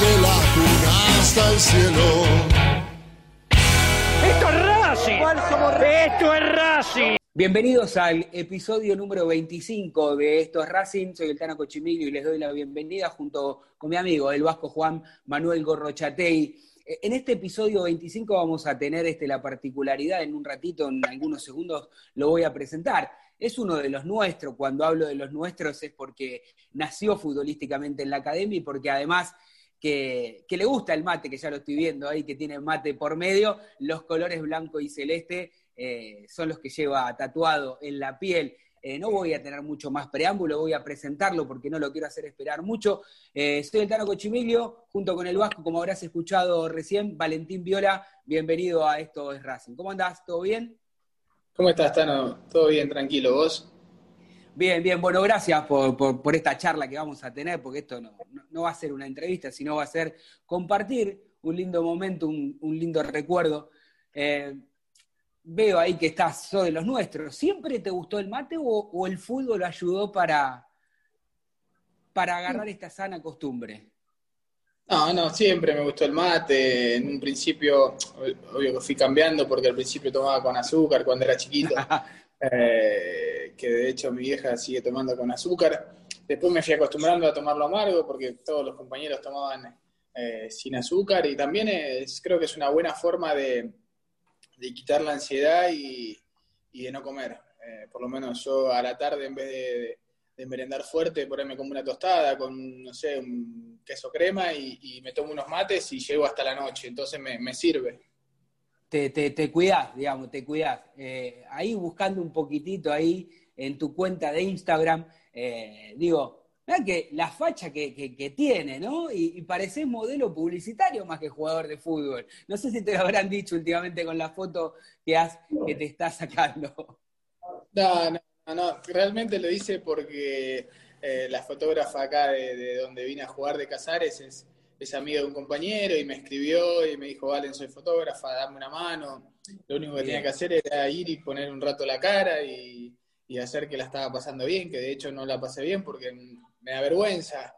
Desde la cuna hasta el cielo. ¡Esto es Racing! ¡Esto es Racing! Bienvenidos al episodio número 25 de Esto es Racing. Soy el Tano Cochimilio y les doy la bienvenida junto con mi amigo, el vasco Juan Manuel Gorrochatei. Eh, en este episodio 25 vamos a tener este, la particularidad, en un ratito, en algunos segundos, lo voy a presentar. Es uno de los nuestros, cuando hablo de los nuestros es porque nació futbolísticamente en la academia y porque además que, le gusta el mate, que ya lo estoy viendo ahí, que tiene mate por medio, los colores blanco y celeste eh, son los que lleva tatuado en la piel. Eh, no voy a tener mucho más preámbulo, voy a presentarlo porque no lo quiero hacer esperar mucho. Eh, soy el Tano Cochimilio, junto con el Vasco, como habrás escuchado recién, Valentín Viola, bienvenido a Esto es Racing. ¿Cómo andás? ¿Todo bien? ¿Cómo estás, Tano? ¿Todo bien, tranquilo? ¿Vos? Bien, bien. Bueno, gracias por, esta charla que vamos a tener, porque esto no, va a ser una entrevista, sino va a ser compartir un lindo momento, un, lindo recuerdo. Eh, veo ahí que estás, de los nuestros. ¿Siempre te gustó el mate o, el fútbol ayudó para, para agarrar esta sana costumbre? No, no, siempre me gustó el mate. En un principio, obvio que fui cambiando porque al principio tomaba con azúcar cuando era chiquito, eh, que de hecho mi vieja sigue tomando con azúcar. Después me fui acostumbrando a tomarlo amargo porque todos los compañeros tomaban eh, sin azúcar y también es, creo que es una buena forma de, de quitar la ansiedad y, de no comer. Eh, por lo menos yo a la tarde, en vez de, merendar fuerte, ponerme como una tostada con, no sé, un queso crema y, me tomo unos mates y llego hasta la noche. Entonces me, sirve. Te, te, te, cuidás, digamos, te cuidás. Eh, ahí buscando un poquitito ahí en tu cuenta de Instagram, eh, digo, que la facha que, tiene, ¿no? Y, y, modelo publicitario más que jugador de fútbol. No sé si te lo habrán dicho últimamente con la foto que, has, que te estás sacando. No, no, no, realmente lo hice porque eh, la fotógrafa acá de, donde vine a jugar de Casares es, es amiga de un compañero y me escribió y me dijo, Valen, soy fotógrafa, dame una mano. Lo único que tenía que hacer era ir y poner un rato la cara y, y hacer que la estaba pasando bien, que de hecho no la pasé bien porque me da vergüenza.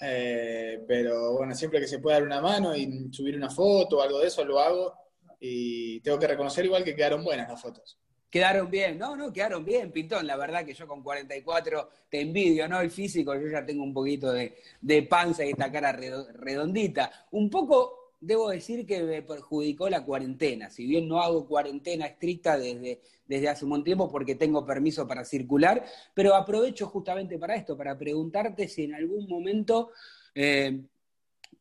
Eh, pero bueno, siempre que se pueda dar una mano y subir una foto o algo de eso, lo hago. y tengo que reconocer igual que quedaron buenas las fotos. Quedaron bien, no, no, quedaron bien, Pintón. La verdad que yo con 44 te envidio, ¿no? El físico, yo ya tengo un poquito de, de panza y esta cara redondita. Un poco, debo decir que me perjudicó la cuarentena. Si bien no hago cuarentena estricta desde, desde hace un tiempo porque tengo permiso para circular, pero aprovecho justamente para esto, para preguntarte si en algún momento eh,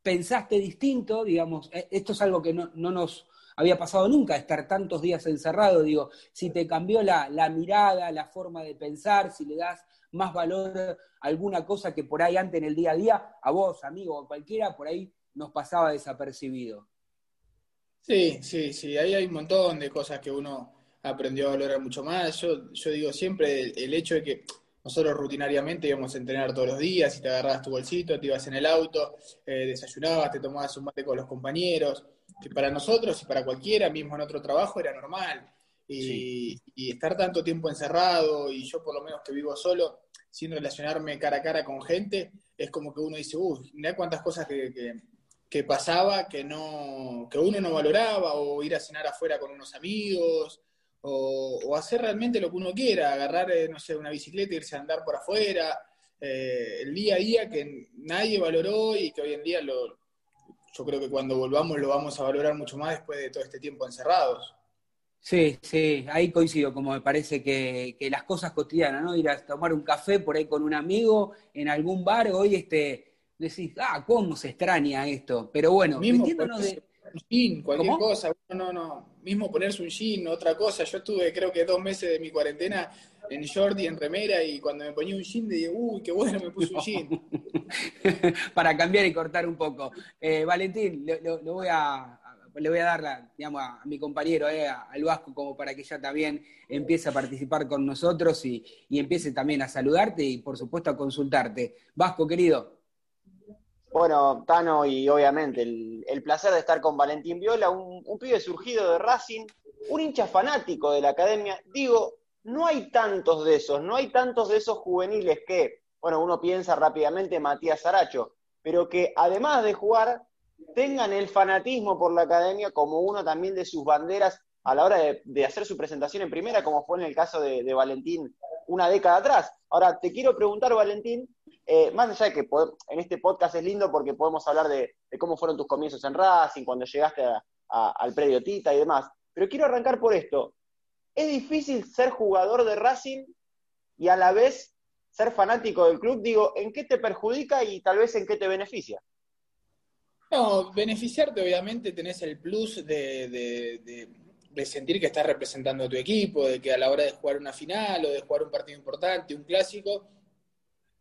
pensaste distinto, digamos, eh, esto es algo que no, no nos había pasado nunca estar tantos días encerrado, digo, si te cambió la, mirada, la forma de pensar, si le das más valor a alguna cosa que por ahí antes en el día a día, a vos, amigo, o cualquiera, por ahí nos pasaba desapercibido. Sí, sí, sí, ahí hay un montón de cosas que uno aprendió a valorar mucho más. Yo, yo digo siempre el, hecho de que nosotros rutinariamente íbamos a entrenar todos los días, y te agarrabas tu bolsito, te ibas en el auto, eh, desayunabas, te tomabas un mate con los compañeros, que para nosotros y para cualquiera, mismo en otro trabajo, era normal. Y, estar tanto tiempo encerrado, y yo por lo menos que vivo solo, sin relacionarme cara a cara con gente, es como que uno dice, uy, mira cuántas cosas que, pasaba que, no, que uno no valoraba, o ir a cenar afuera con unos amigos, o, hacer realmente lo que uno quiera, agarrar, eh, no sé, una bicicleta, irse a andar por afuera, eh, el día a día que nadie valoró y que hoy en día lo, yo creo que cuando volvamos lo vamos a valorar mucho más después de todo este tiempo encerrados. Sí, sí, ahí coincido, como me parece que, las cosas cotidianas, ¿no? Ir a tomar un café por ahí con un amigo en algún bar, hoy este, decís, ah, cómo se extraña esto. Pero bueno, Mismo de... Un jean, cualquier cosa, no, no, mismo ponerse un jean, otra cosa. Yo estuve creo que dos meses de mi cuarentena en short y en remera y cuando me ponía un jean dije, uy, qué bueno, me puse un jean. Para cambiar y cortar un poco. Eh, Valentín, lo, voy a, le voy a dar digamos, a, mi compañero, eh, al Vasco, como para que ya también empiece a participar con nosotros y, empiece también a saludarte y por supuesto a consultarte. Vasco, querido. Bueno, Tano, y obviamente el, placer de estar con Valentín Viola, un, pibe surgido de Racing, un hincha fanático de la academia. Digo, no hay tantos de esos, no hay tantos de esos juveniles que, bueno, uno piensa rápidamente Matías Aracho, pero que además de jugar, tengan el fanatismo por la academia como uno también de sus banderas a la hora de, hacer su presentación en primera, como fue en el caso de, Valentín una década atrás. Ahora, te quiero preguntar, Valentín, eh, más allá de que en este podcast es lindo porque podemos hablar de, cómo fueron tus comienzos en Racing, cuando llegaste al predio Tita y demás, pero quiero arrancar por esto es difícil ser jugador de Racing y a la vez ser fanático del club. Digo, ¿en qué te perjudica y tal vez en qué te beneficia? No, beneficiarte obviamente tenés el plus de, sentir que estás representando a tu equipo, de que a la hora de jugar una final o de jugar un partido importante, un clásico,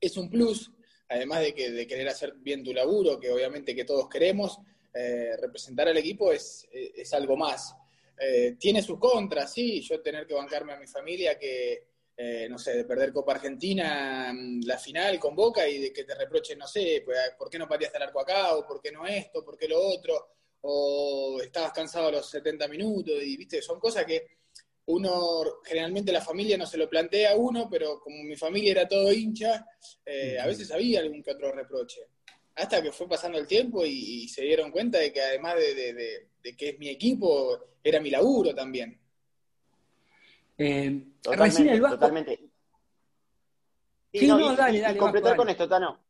es un plus, además de que de querer hacer bien tu laburo, que obviamente que todos queremos, eh, representar al equipo es, es algo más. Eh, tiene sus contras, sí, yo tener que bancarme a mi familia que, eh, no sé, de perder Copa Argentina, mm, la final con Boca y de que te reprochen, no sé, pues, ¿por qué no pateaste el arco acá? ¿O por qué no esto? ¿Por qué lo otro? ¿O estabas cansado a los 70 minutos? Y, viste, son cosas que uno, generalmente la familia no se lo plantea a uno, pero como mi familia era todo hincha, eh, a veces había algún que otro reproche. Hasta que fue pasando el tiempo y, se dieron cuenta de que además de de que es mi equipo, era mi laburo también. Eh, totalmente, el totalmente. Sí, no, dale, dale, completar con esto, Tano.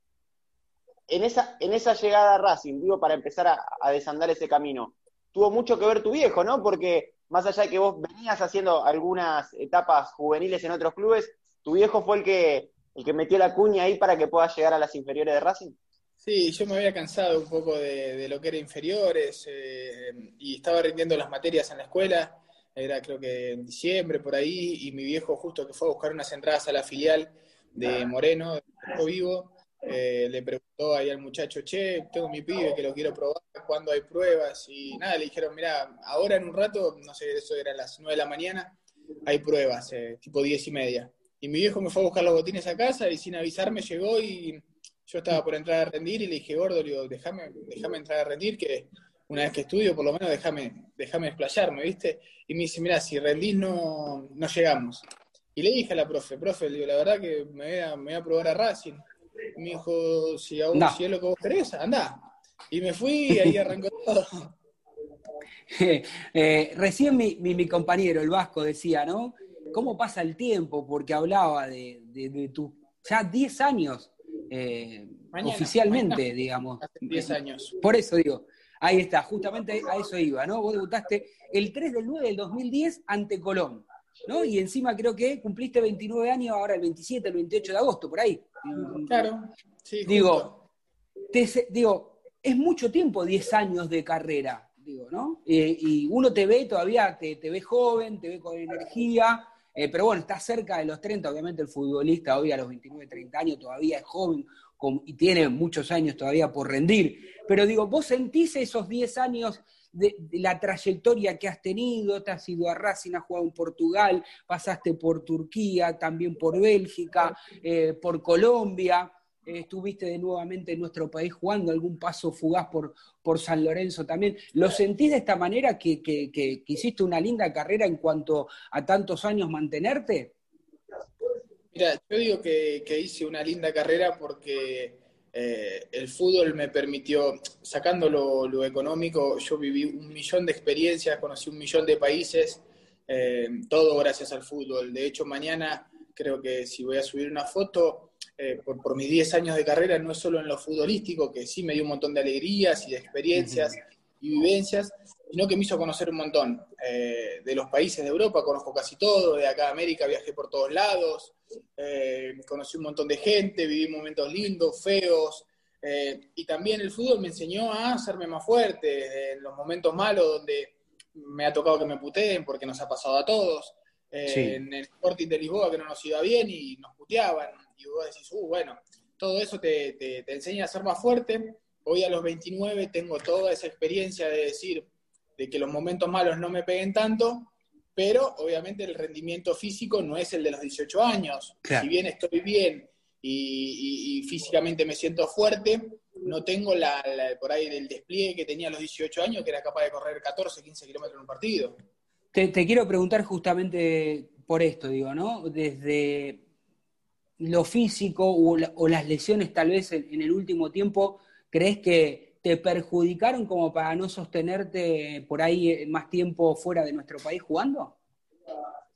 En esa, en esa llegada a Racing, digo, para empezar a, desandar ese camino, tuvo mucho que ver tu viejo, ¿no? Porque más allá de que vos venías haciendo algunas etapas juveniles en otros clubes, tu viejo fue el que, el que metió la cuña ahí para que puedas llegar a las inferiores de Racing. Sí, yo me había cansado un poco de, lo que era inferiores eh, y estaba rindiendo las materias en la escuela, era creo que en diciembre por ahí, y mi viejo justo que fue a buscar unas entradas a la filial de Moreno, de Vivo, eh, le preguntó ahí al muchacho, che, tengo mi pibe que lo quiero probar, ¿cuándo hay pruebas? Y nada, le dijeron, mira, ahora en un rato, no sé, eso era las nueve de la mañana, hay pruebas, eh, tipo diez y media. Y mi viejo me fue a buscar los botines a casa y sin avisarme llegó y yo estaba por entrar a rendir y le dije, gordo, déjame, entrar a rendir, que una vez que estudio, por lo menos déjame, déjame explayarme, ¿viste? Y me dice, mira, si rendís no, no llegamos. Y le dije a la profe, profe, digo, la verdad que me voy a probar a Racing. Me dijo, si, aún, si es lo que vos querés, anda. Y me fui y ahí arrancó todo. Eh, recién mi, compañero, el Vasco, decía, ¿no? ¿Cómo pasa el tiempo? Porque hablaba de, de, tu, ya 10 años eh, oficialmente, digamos. 10 años. Por eso digo, ahí está, justamente a eso iba, ¿no? Vos debutaste el 3 del 9 del 2010 ante Colón, ¿no? Y encima creo que cumpliste 29 años ahora el 27, el 28 de agosto, por ahí. Claro, sí. Digo, digo, es mucho tiempo 10 años de carrera, digo, ¿no? Eh, y uno te ve todavía, te, ve joven, te ve con energía, eh, pero bueno, está cerca de los 30, obviamente el futbolista hoy a los 29, 30 años todavía es joven y tiene muchos años todavía por rendir. Pero digo, vos sentís esos 10 años de, la trayectoria que has tenido, te has ido a Racing, has jugado en Portugal, pasaste por Turquía, también por Bélgica, eh, por Colombia. Eh, estuviste de nuevamente en nuestro país jugando algún paso fugaz por, por San Lorenzo también. ¿Lo sentís de esta manera que, que, hiciste una linda carrera en cuanto a tantos años mantenerte? Mira, yo digo que, hice una linda carrera porque eh, el fútbol me permitió, sacando lo, económico, yo viví un millón de experiencias, conocí un millón de países, eh, todo gracias al fútbol. De hecho, mañana creo que si voy a subir una foto, eh, por, mis 10 años de carrera, no es solo en lo futbolístico, que sí me dio un montón de alegrías y de experiencias y vivencias, sino que me hizo conocer un montón. Eh, de los países de Europa conozco casi todo, de acá a América viajé por todos lados, eh, conocí un montón de gente, viví momentos lindos, feos, y también el fútbol me enseñó a hacerme más fuerte en los momentos malos donde me ha tocado que me puteen, porque nos ha pasado a todos. En el Sporting de Lisboa que no nos iba bien y nos puteaban y vos decís, uh, bueno, todo eso te, te, enseña a ser más fuerte. Hoy a los 29 tengo toda esa experiencia de decir de que los momentos malos no me peguen tanto, pero obviamente el rendimiento físico no es el de los 18 años. Si bien estoy bien y, físicamente me siento fuerte, no tengo la, por ahí del despliegue que tenía a los 18 años, que era capaz de correr 14, 15 kilómetros en un partido. Te, te, quiero preguntar justamente por esto, digo, ¿no? Desde lo físico o, las lesiones tal vez en, el último tiempo, ¿crees que te perjudicaron como para no sostenerte por ahí eh, más tiempo fuera de nuestro país jugando?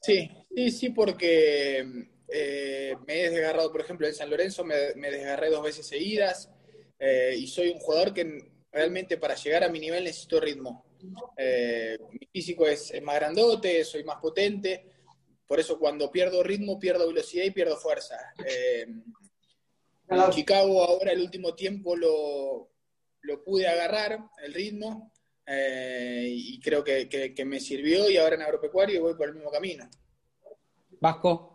Sí, sí, sí, porque eh, me he desgarrado, por ejemplo, en San Lorenzo me, desgarré dos veces seguidas eh, y soy un jugador que realmente para llegar a mi nivel necesito ritmo. mi físico es, es, más grandote, soy más potente, por eso cuando pierdo ritmo, pierdo velocidad y pierdo fuerza. En Chicago ahora el último tiempo lo, pude agarrar, el ritmo, eh, y creo que, me sirvió y ahora en agropecuario voy por el mismo camino. Vasco.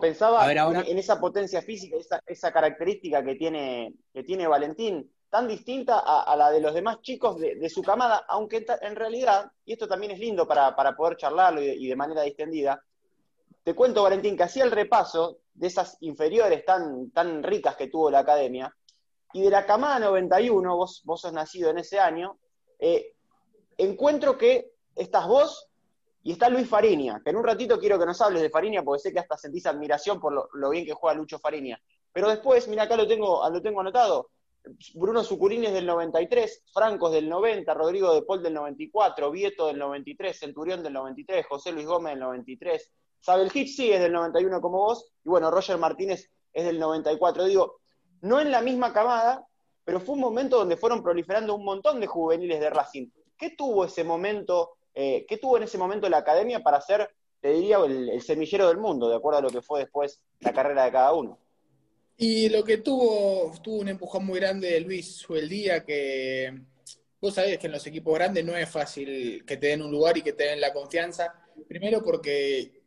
Pensaba en esa potencia física, esa, esa característica que tiene, que tiene Valentín tan distinta a, la de los demás chicos de, su camada, aunque en realidad, y esto también es lindo para, poder charlarlo y, de manera distendida, te cuento, Valentín, que hacía el repaso de esas inferiores tan, tan ricas que tuvo la academia, y de la camada 91, vos, vos sos nacido en ese año, eh, encuentro que estás vos y está Luis Fariña, que en un ratito quiero que nos hables de Fariña, porque sé que hasta sentís admiración por lo, bien que juega Lucho Fariña. Pero después, mira, acá lo tengo, lo tengo anotado, Bruno Sucurini es del 93, Franco es del 90, Rodrigo de Paul del 94, Vieto del 93, Centurión del 93, José Luis Gómez del 93, Sabel Hitch sí es del 91 como vos, y bueno, Roger Martínez es del 94. Digo, no en la misma camada, pero fue un momento donde fueron proliferando un montón de juveniles de Racing. ¿Qué tuvo ese momento, eh, qué tuvo en ese momento la academia para ser, te diría, el semillero del mundo, de acuerdo a lo que fue después la carrera de cada uno? Y lo que tuvo, tuvo un empujón muy grande de Luis día que vos sabés que en los equipos grandes no es fácil que te den un lugar y que te den la confianza. Primero porque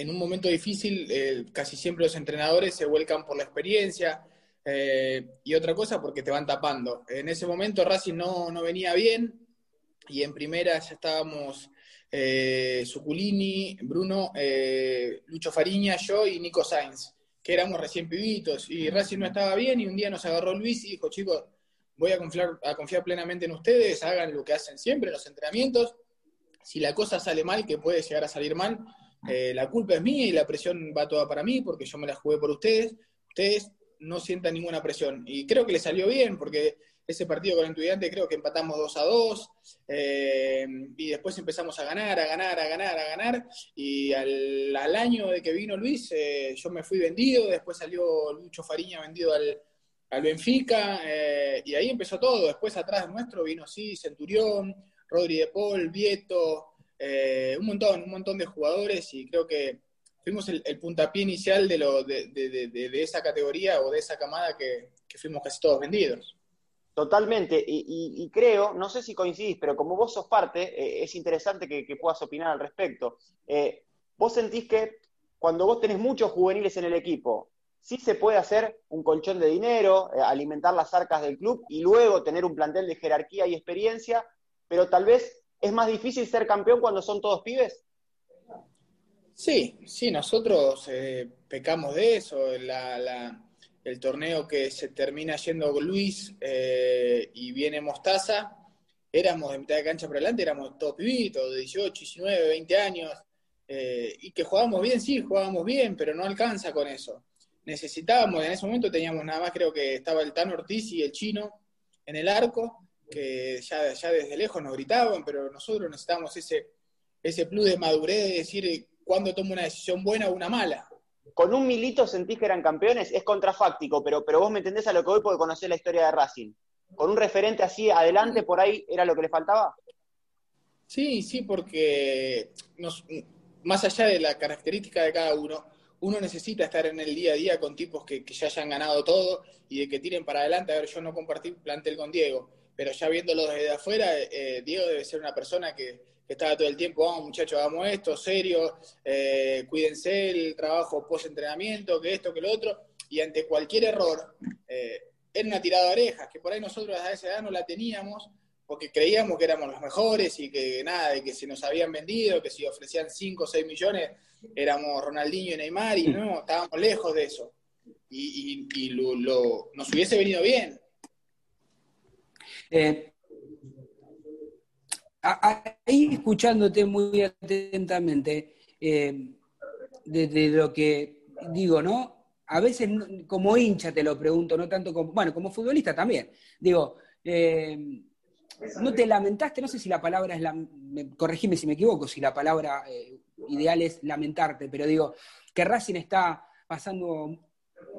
en un momento difícil eh, casi siempre los entrenadores se vuelcan por la experiencia eh, y otra cosa porque te van tapando. En ese momento Racing no, no venía bien y en primera ya estábamos eh, Suculini, Bruno, eh, Lucho Fariña, yo y Nico Sainz que éramos recién pibitos y Racing no estaba bien y un día nos agarró Luis y dijo, chicos, voy a confiar, a confiar plenamente en ustedes, hagan lo que hacen siempre en los entrenamientos. Si la cosa sale mal, que puede llegar a salir mal, eh, la culpa es mía y la presión va toda para mí porque yo me la jugué por ustedes. Ustedes no sientan ninguna presión. Y creo que le salió bien porque ese partido con el estudiante creo que empatamos 2 a 2 eh, y después empezamos a ganar, a ganar, a ganar, a ganar y al, año de que vino Luis eh, yo me fui vendido, después salió Lucho Fariña vendido al, Benfica eh, y ahí empezó todo, después atrás nuestro vino sí, Centurión, Rodri de Paul, Vieto, un montón, un montón de jugadores y creo que fuimos el, puntapié inicial de, lo, de, esa categoría o de esa camada que fuimos casi todos vendidos. Totalmente, y, creo, no sé si coincidís, pero como vos sos parte, eh, es interesante que, puedas opinar al respecto. Eh, vos sentís que cuando vos tenés muchos juveniles en el equipo, sí se puede hacer un colchón de dinero, eh, alimentar las arcas del club y luego tener un plantel de jerarquía y experiencia, pero tal vez es más difícil ser campeón cuando son todos pibes. Sí, sí, nosotros pecamos de eso. la el torneo que se termina yendo Luis eh, y viene Mostaza, éramos de mitad de cancha para adelante, éramos todos pibitos, de 18, 19, 20 años, eh, y que jugábamos bien, sí, jugábamos bien, pero no alcanza con eso. Necesitábamos, en ese momento teníamos nada más, creo que estaba el Tan Ortiz y el chino en el arco, que ya, ya desde lejos nos gritaban, pero nosotros necesitábamos ese, ese plus de madurez de decir cuándo tomo una decisión buena o una mala con un milito sentís que eran campeones, es contrafáctico, pero, pero vos me entendés a lo que voy porque conocés la historia de Racing. Con un referente así adelante, por ahí, ¿era lo que le faltaba? Sí, sí, porque más allá de la característica de cada uno, uno necesita estar en el día a día con tipos que, ya hayan ganado todo y de que tiren para adelante. A ver, yo no compartí plantel con Diego, pero ya viéndolo desde afuera, eh, Diego debe ser una persona que, estaba todo el tiempo, vamos muchachos, hagamos esto, serio, eh, cuídense el trabajo post-entrenamiento, que esto, que lo otro, y ante cualquier error, eh, era una tirada de orejas, que por ahí nosotros a esa edad no la teníamos, porque creíamos que éramos los mejores y que nada, de que se nos habían vendido, que si ofrecían 5 o 6 millones, éramos Ronaldinho y Neymar, y no, estábamos lejos de eso. Y, lo, nos hubiese venido bien. Eh, ahí escuchándote muy atentamente, eh, desde lo que digo, ¿no? A veces como hincha te lo pregunto, no tanto como, bueno, como futbolista también. Digo, eh, ¿no te lamentaste? No sé si la palabra es, la, corregime si me equivoco, si la palabra eh, ideal es lamentarte, pero digo, que Racing está pasando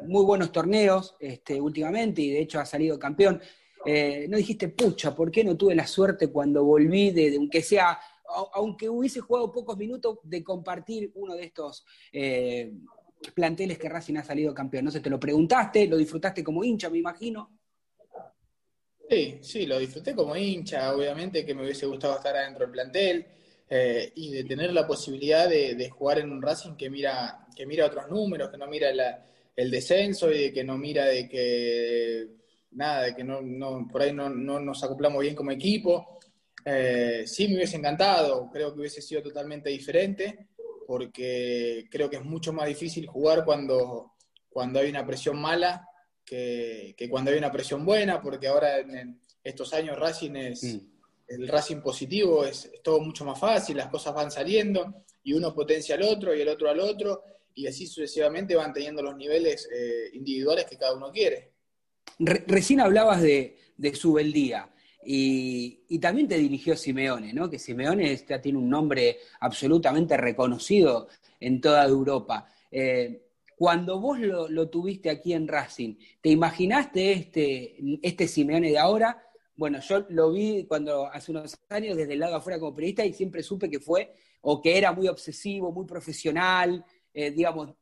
muy buenos torneos este, últimamente y de hecho ha salido campeón. Eh, no dijiste, pucha, ¿por qué no tuve la suerte cuando volví de, aunque sea, aunque hubiese jugado pocos minutos, de compartir uno de estos eh, planteles que Racing ha salido campeón? No sé, te lo preguntaste, lo disfrutaste como hincha, me imagino. Sí, sí, lo disfruté como hincha, obviamente que me hubiese gustado estar adentro del plantel eh, y de tener la posibilidad de, jugar en un Racing que mira, que mira otros números, que no mira el descenso y de que no mira de que nada, de que no, no por ahí no, no, nos acoplamos bien como equipo. Eh, sí me hubiese encantado, creo que hubiese sido totalmente diferente, porque creo que es mucho más difícil jugar cuando, cuando hay una presión mala que, cuando hay una presión buena, porque ahora en, estos años Racing es, mm. el Racing positivo es, todo mucho más fácil, las cosas van saliendo y uno potencia al otro y el otro al otro, y así sucesivamente van teniendo los niveles eh, individuales que cada uno quiere recién hablabas de, de Subeldía. Y, también te dirigió Simeone, ¿no? Que Simeone ya tiene un nombre absolutamente reconocido en toda Europa. Eh, cuando vos lo, tuviste aquí en Racing, ¿te imaginaste este, este Simeone de ahora? Bueno, yo lo vi cuando hace unos años desde el lado afuera como periodista y siempre supe que fue, o que era muy obsesivo, muy profesional, eh, digamos,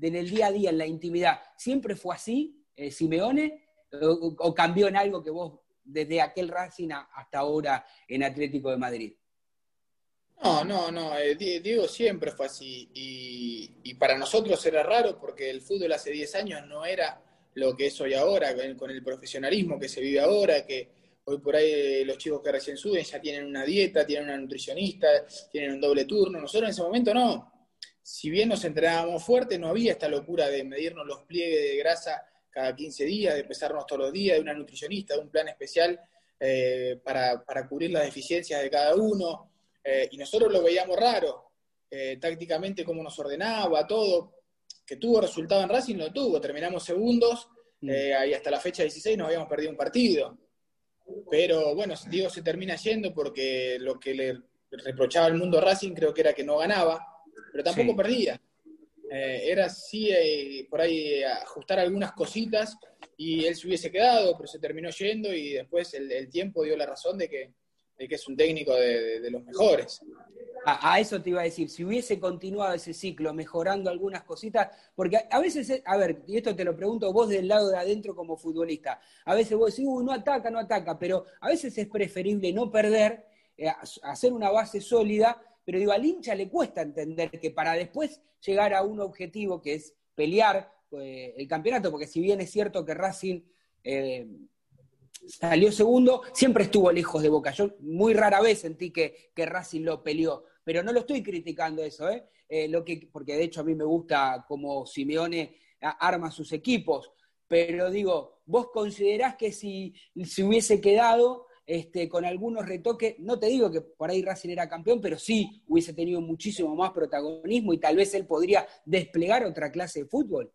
en el día a día, en la intimidad. ¿Siempre fue así, eh, Simeone? O, cambió en algo que vos, desde aquel Racing hasta ahora en Atlético de Madrid? No, no, no, eh, Diego siempre fue así y, para nosotros era raro porque el fútbol hace 10 años no era lo que es hoy ahora, con el profesionalismo que se vive ahora, que hoy por ahí los chicos que recién suben ya tienen una dieta, tienen una nutricionista, tienen un doble turno, nosotros en ese momento no. Si bien nos entrenábamos fuerte, no había esta locura de medirnos los pliegues de grasa cada 15 días, de pesarnos todos los días, de una nutricionista, de un plan especial eh, para, cubrir las deficiencias de cada uno. Eh, y nosotros lo veíamos raro, eh, tácticamente cómo nos ordenaba, todo. Que tuvo resultado en Racing, lo tuvo. Terminamos segundos mm. y hasta la fecha 16 nos habíamos perdido un partido. pero bueno, Diego se termina yendo porque lo que le reprochaba al mundo Racing creo que era que no ganaba, pero tampoco perdía. Eh, era sí eh, por ahí ajustar algunas cositas y él se hubiese quedado, pero se terminó yendo y después el, tiempo dio la razón de que, que es un técnico de, los mejores. A, eso te iba a decir, si hubiese continuado ese ciclo mejorando algunas cositas, porque a, veces, a ver, y esto te lo pregunto vos del lado de adentro como futbolista, a veces vos decís, uy, no ataca, no ataca, pero a veces es preferible no perder, eh, hacer una base sólida, pero digo, al hincha le cuesta entender que para después llegar a un objetivo que es pelear eh, el campeonato, porque si bien es cierto que Racing eh, salió segundo, siempre estuvo lejos de Boca. Yo muy rara vez sentí que, que Racing lo peleó, pero no lo estoy criticando eso, ¿eh? lo que, porque de hecho a mí me gusta como Simeone arma sus equipos, pero digo, vos considerás que si se hubiese quedado este, con algunos retoques, no te digo que por ahí Racing era campeón, pero sí hubiese tenido muchísimo más protagonismo y tal vez él podría desplegar otra clase de fútbol.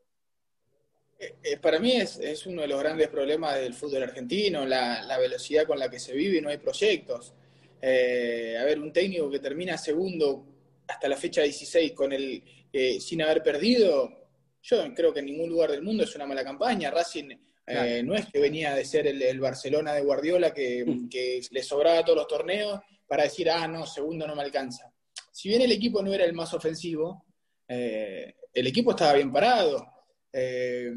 Eh, eh, para mí es, uno de los grandes problemas del fútbol argentino, la, velocidad con la que se vive y no hay proyectos. Eh, a ver, un técnico que termina segundo hasta la fecha 16 con el, sin haber perdido, yo creo que en ningún lugar del mundo es una mala campaña. Racing no es que venía de ser el, Barcelona de Guardiola que, mm. que, le sobraba todos los torneos para decir, ah, no, segundo no me alcanza. Si bien el equipo no era el más ofensivo, el equipo estaba bien parado eh,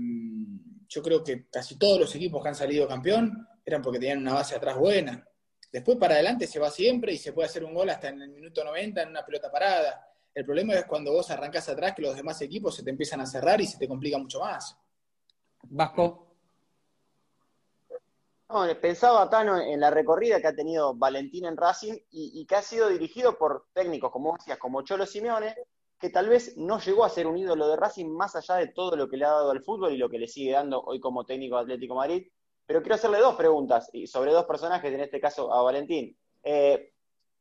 yo creo que casi todos los equipos que han salido campeón eran porque tenían una base atrás buena. Después para adelante se va siempre y se puede hacer un gol hasta en el minuto 90 en una pelota parada. El problema es cuando vos arrancás atrás que los demás equipos se te empiezan a cerrar y se te complica mucho más. Vasco. Pensaba, Tano, en la recorrida que ha tenido Valentín en Racing y, y que ha sido dirigido por técnicos, como decías, como Cholo Simeone, que tal vez no llegó a ser un ídolo de Racing más allá de todo lo que le ha dado al fútbol y lo que le sigue dando hoy como técnico de Atlético Madrid. Pero quiero hacerle dos preguntas y sobre dos personajes, en este caso a Valentín. Eh,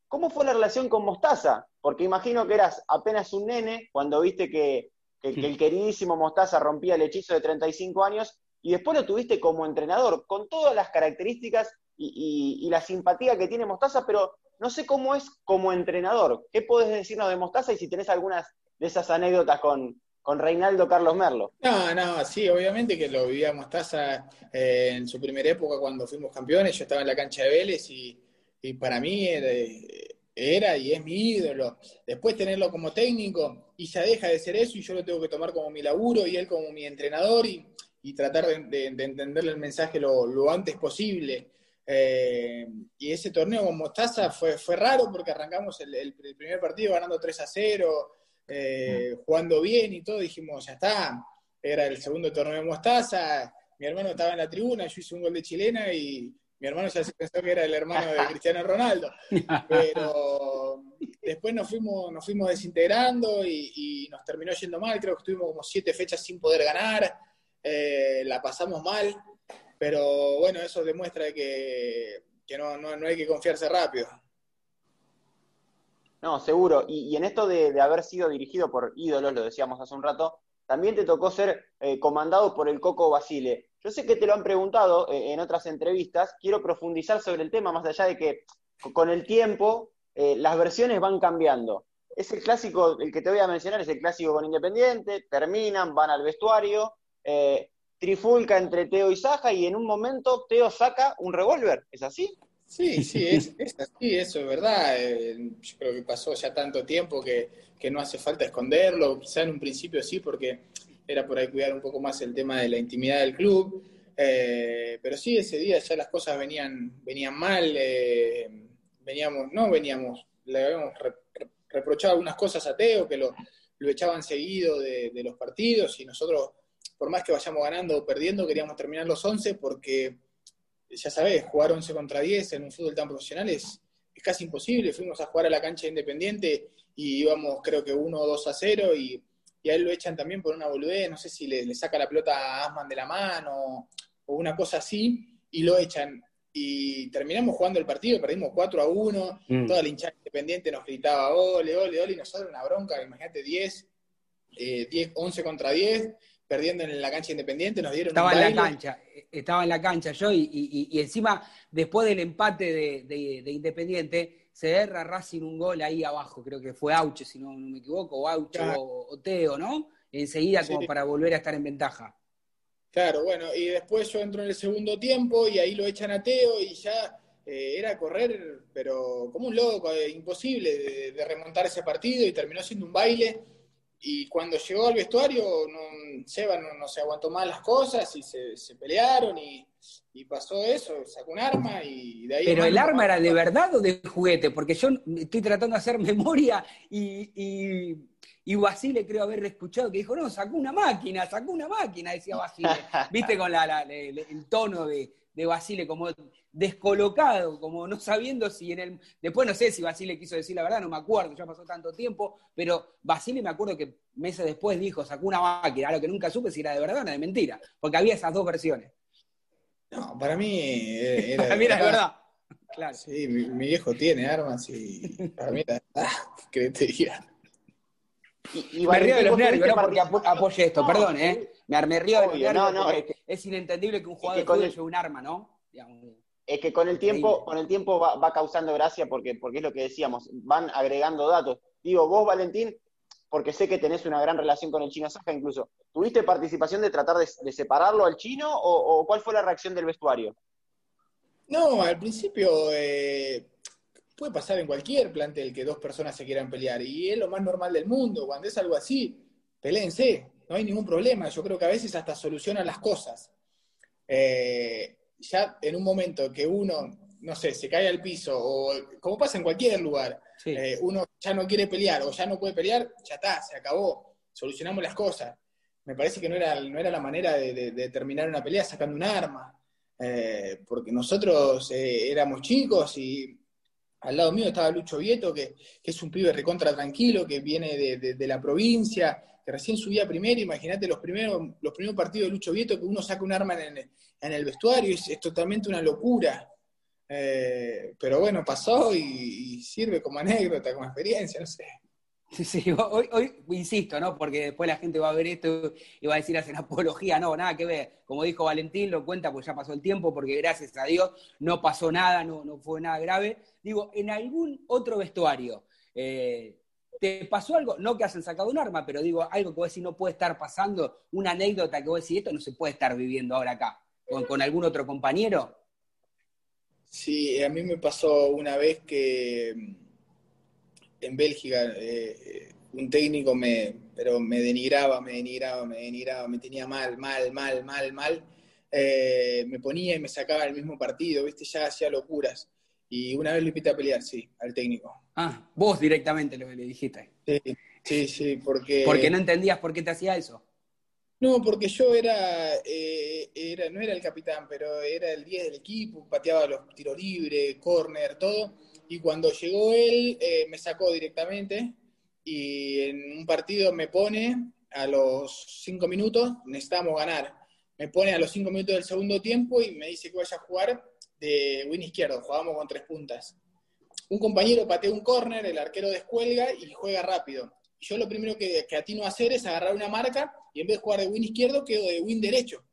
¿Cómo fue la relación con Mostaza? Porque imagino que eras apenas un nene cuando viste que, el queridísimo Mostaza rompía el hechizo de 35 años y después lo tuviste como entrenador, con todas las características y, la simpatía que tiene Mostaza, pero no sé cómo es como entrenador. ¿Qué puedes decirnos de Mostaza y si tenés algunas de esas anécdotas con, Reinaldo Carlos Merlo? No, no, sí, obviamente que lo vivía Mostaza eh, en su primera época cuando fuimos campeones. Yo estaba en la cancha de Vélez y, para mí era, y es mi ídolo. Después tenerlo como técnico y ya deja de ser eso y yo lo tengo que tomar como mi laburo y él como mi entrenador y, tratar de, entenderle el mensaje lo antes posible. Eh, y ese torneo con Mostaza fue, fue raro porque arrancamos el, primer partido ganando 3 a 0, eh, mm. jugando bien y todo. Dijimos, ya está. Era el segundo torneo de Mostaza. Mi hermano estaba en la tribuna, yo hice un gol de chilena y mi hermano ya se pensó que era el hermano de Cristiano Ronaldo. Pero después nos fuimos, nos fuimos desintegrando y, nos terminó yendo mal. Creo que estuvimos como siete fechas sin poder ganar. Eh, la pasamos mal. Pero bueno, eso demuestra que, no, hay que confiarse rápido. No, seguro. Y, en esto de, haber sido dirigido por ídolos, lo decíamos hace un rato, también te tocó ser eh, comandado por el Coco Basile. Yo sé que te lo han preguntado eh, en otras entrevistas, quiero profundizar sobre el tema, más allá de que con el tiempo las versiones van cambiando. Es el clásico, el que te voy a mencionar, es el clásico con Independiente, terminan, van al vestuario, trifulca entre Teo y Saja y en un momento Teo saca un revólver, ¿es así? Sí, sí, es, así, eso es verdad. Eh, yo creo que pasó ya tanto tiempo que, no hace falta esconderlo, quizá en un principio sí, porque era por ahí cuidar un poco más el tema de la intimidad del club. Eh, pero sí, ese día ya las cosas venían, venían mal, eh, veníamos, no veníamos, le habíamos reprochado algunas cosas a Teo, que lo, echaban seguido de los partidos y nosotros por más que vayamos ganando o perdiendo, queríamos terminar los 11 porque, ya sabés, jugar 11 contra 10 en un fútbol tan profesional es, casi imposible. Fuimos a jugar a la cancha independiente y íbamos creo que 1 o 2 a 0 y, a él lo echan también por una boludez, no sé si le, saca la pelota a Asman de la mano o una cosa así y lo echan. Y terminamos jugando el partido, perdimos 4 a 1, mm. toda la hinchada independiente nos gritaba ole, ole, ole, y nosotros una bronca, imagínate 10, 10, 11 contra 10, perdiendo en la cancha independiente, nos dieron Estaba un en la cancha, estaba en la cancha yo y, y- y encima, después del empate de, de- de Independiente, se erra Racing un gol ahí abajo, creo que fue Auche, si no, no me equivoco, o Auche Claro. o, o Teo, ¿no? Enseguida como para volver a estar en ventaja. Claro, bueno, y después yo entro en el segundo tiempo y ahí lo echan a Teo y ya eh, era correr, pero como un loco, eh, imposible de, de remontar ese partido y terminó siendo un baile. Y cuando llegó al vestuario, no, Seba no, no se aguantó más las cosas y se, se pelearon y, y pasó eso, sacó un arma y de ahí... Pero el arma era de verdad o de juguete, porque yo estoy tratando de hacer memoria y, y, y Basile creo haber escuchado que dijo, no, sacó una máquina, sacó una máquina, decía Basile. Viste con la, el tono de, de Basile como descolocado, como no sabiendo si en el... Después no sé si Basile quiso decir la verdad, no me acuerdo, ya pasó tanto tiempo, pero Basile me acuerdo que meses después dijo, sacó una máquina, lo que nunca supe si era de verdad o de mentira, porque había esas dos versiones. No, para mí eh, era... Para mí era de verdad. Claro. Sí, mi, mi viejo tiene armas y para mí era... ¿qué te diría? Y, y me río de los nervios, ¿no? Porque apoye esto, No, perdón, sí. ¿eh? Me, me río de Obvio, nervios no, no, es que- es inentendible que un jugador que de el- lleve un arma, ¿no? Digamos, Es que con el tiempo, con el tiempo va, va causando gracia porque, porque es lo que decíamos, van agregando datos. Digo, vos, Valentín, porque sé que tenés una gran relación con el chino Saja incluso, ¿tuviste participación de tratar de, de separarlo al chino o, o cuál fue la reacción del vestuario? No, al principio eh, puede pasar en cualquier plantel que dos personas se quieran pelear y es lo más normal del mundo. Cuando es algo así, peléense, no hay ningún problema. Yo creo que a veces hasta solucionan las cosas. Eh, ya en un momento que uno, no sé, se cae al piso o como pasa en cualquier lugar, sí. eh, uno ya no quiere pelear o ya no puede pelear, ya está, se acabó, solucionamos las cosas. Me parece que no era, no era la manera de, de- de terminar una pelea sacando un arma, eh, porque nosotros éramos chicos y al lado mío estaba Lucho Vieto, que, que es un pibe recontra tranquilo, que viene de, de- de la provincia, que recién subía primero, imagínate los primeros, los primeros partidos de Lucho Vieto, que uno saca un arma en en el vestuario, es, es totalmente una locura. Eh, pero bueno, pasó y, sirve como anécdota, como experiencia, no sé. Sí, sí, hoy, hoy insisto, ¿no? Porque después la gente va a ver esto y va a decir, hacen apología, no, nada que ver. Como dijo Valentín, lo cuenta porque ya pasó el tiempo, porque gracias a Dios no pasó nada, no, no fue nada grave. Digo, en algún otro vestuario, eh, ¿te pasó algo? No que hayan sacado un arma, pero digo, algo que vos decís no puede estar pasando, una anécdota que vos decís, esto no se puede estar viviendo ahora acá, con, algún otro compañero. Sí, a mí me pasó una vez que mm, en Bélgica eh, un técnico me, pero me denigraba, me denigraba, me denigraba, me tenía mal, mal, mal, mal, mal. Eh, me ponía y me sacaba el mismo partido, ¿viste? Ya hacía locuras. Y una vez lo invité a pelear, sí, al técnico. Ah, vos directamente lo le dijiste. Sí, sí, sí, porque... Porque no entendías por qué te hacía eso. No, porque yo era, eh, era, no era el capitán, pero era el 10 del equipo, pateaba los tiros libres, córner, todo. Y cuando llegó él, eh, me sacó directamente y en un partido me pone a los 5 minutos, necesitamos ganar. Me pone a los 5 minutos del segundo tiempo y me dice que vaya a jugar de win izquierdo, jugábamos con tres puntas. Un compañero patea un córner, el arquero descuelga y juega rápido. Yo lo primero que, que atino a hacer es agarrar una marca y en vez de jugar de win izquierdo, quedo de win derecho.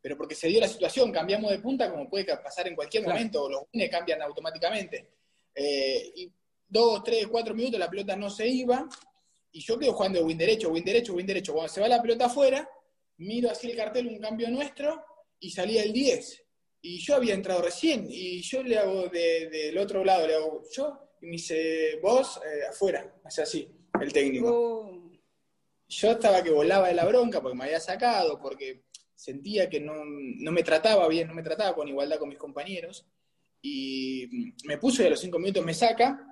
Pero porque se dio la situación, cambiamos de punta como puede pasar en cualquier Claro. momento, los wins cambian automáticamente. Eh, y dos, tres, cuatro minutos la pelota no se iba y yo quedo jugando de win derecho, win derecho, win derecho. Cuando se va la pelota afuera, miro así el cartel, un cambio nuestro y salía el 10. Y yo había entrado recién y yo le hago de- del otro lado, le hago yo y me dice vos eh, afuera, hace así, el técnico. Oh. Yo estaba que volaba de la bronca porque me había sacado, porque sentía que no, no me trataba bien, no me trataba con igualdad con mis compañeros. Y me puso y a los cinco minutos me saca